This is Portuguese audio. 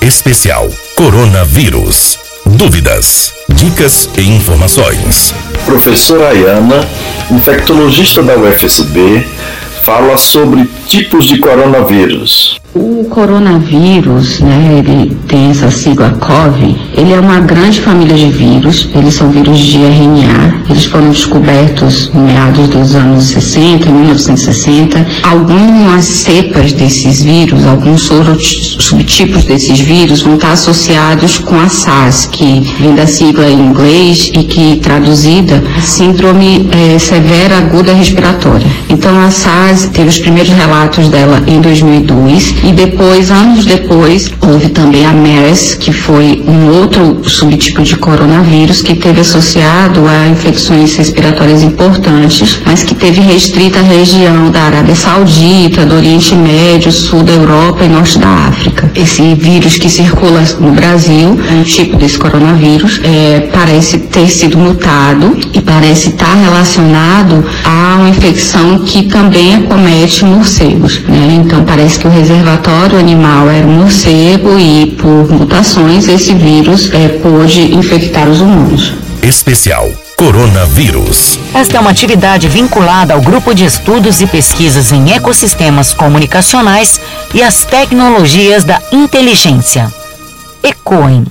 Especial Coronavírus. Dúvidas, dicas e informações. Professora Ayana, infectologista da UFSB, fala sobre tipos de coronavírus. O coronavírus, né, ele tem essa sigla COV, ele é uma grande família de vírus, eles são vírus de RNA, eles foram descobertos em meados dos anos 60, 1960. Algumas cepas desses vírus, alguns subtipos desses vírus vão estar associados com a SARS, que vem da sigla em inglês e que traduzida síndrome é, severa aguda respiratória. Então a SARS teve os primeiros relatos dela em 2002 e depois, anos depois, houve também a MERS, que foi um outro subtipo de coronavírus que teve associado a infecções respiratórias importantes, mas que teve restrita a região da Arábia Saudita, do Oriente Médio, sul da Europa e norte da África. Esse vírus que circula no Brasil, um tipo desse coronavírus, é, parece ter sido mutado parece estar relacionado a uma infecção que também acomete morcegos. Né? Então parece que o reservatório animal era um morcego e por mutações esse vírus é, pôde infectar os humanos. Especial Coronavírus. Esta é uma atividade vinculada ao grupo de estudos e pesquisas em ecossistemas comunicacionais e as tecnologias da inteligência. ECOIN.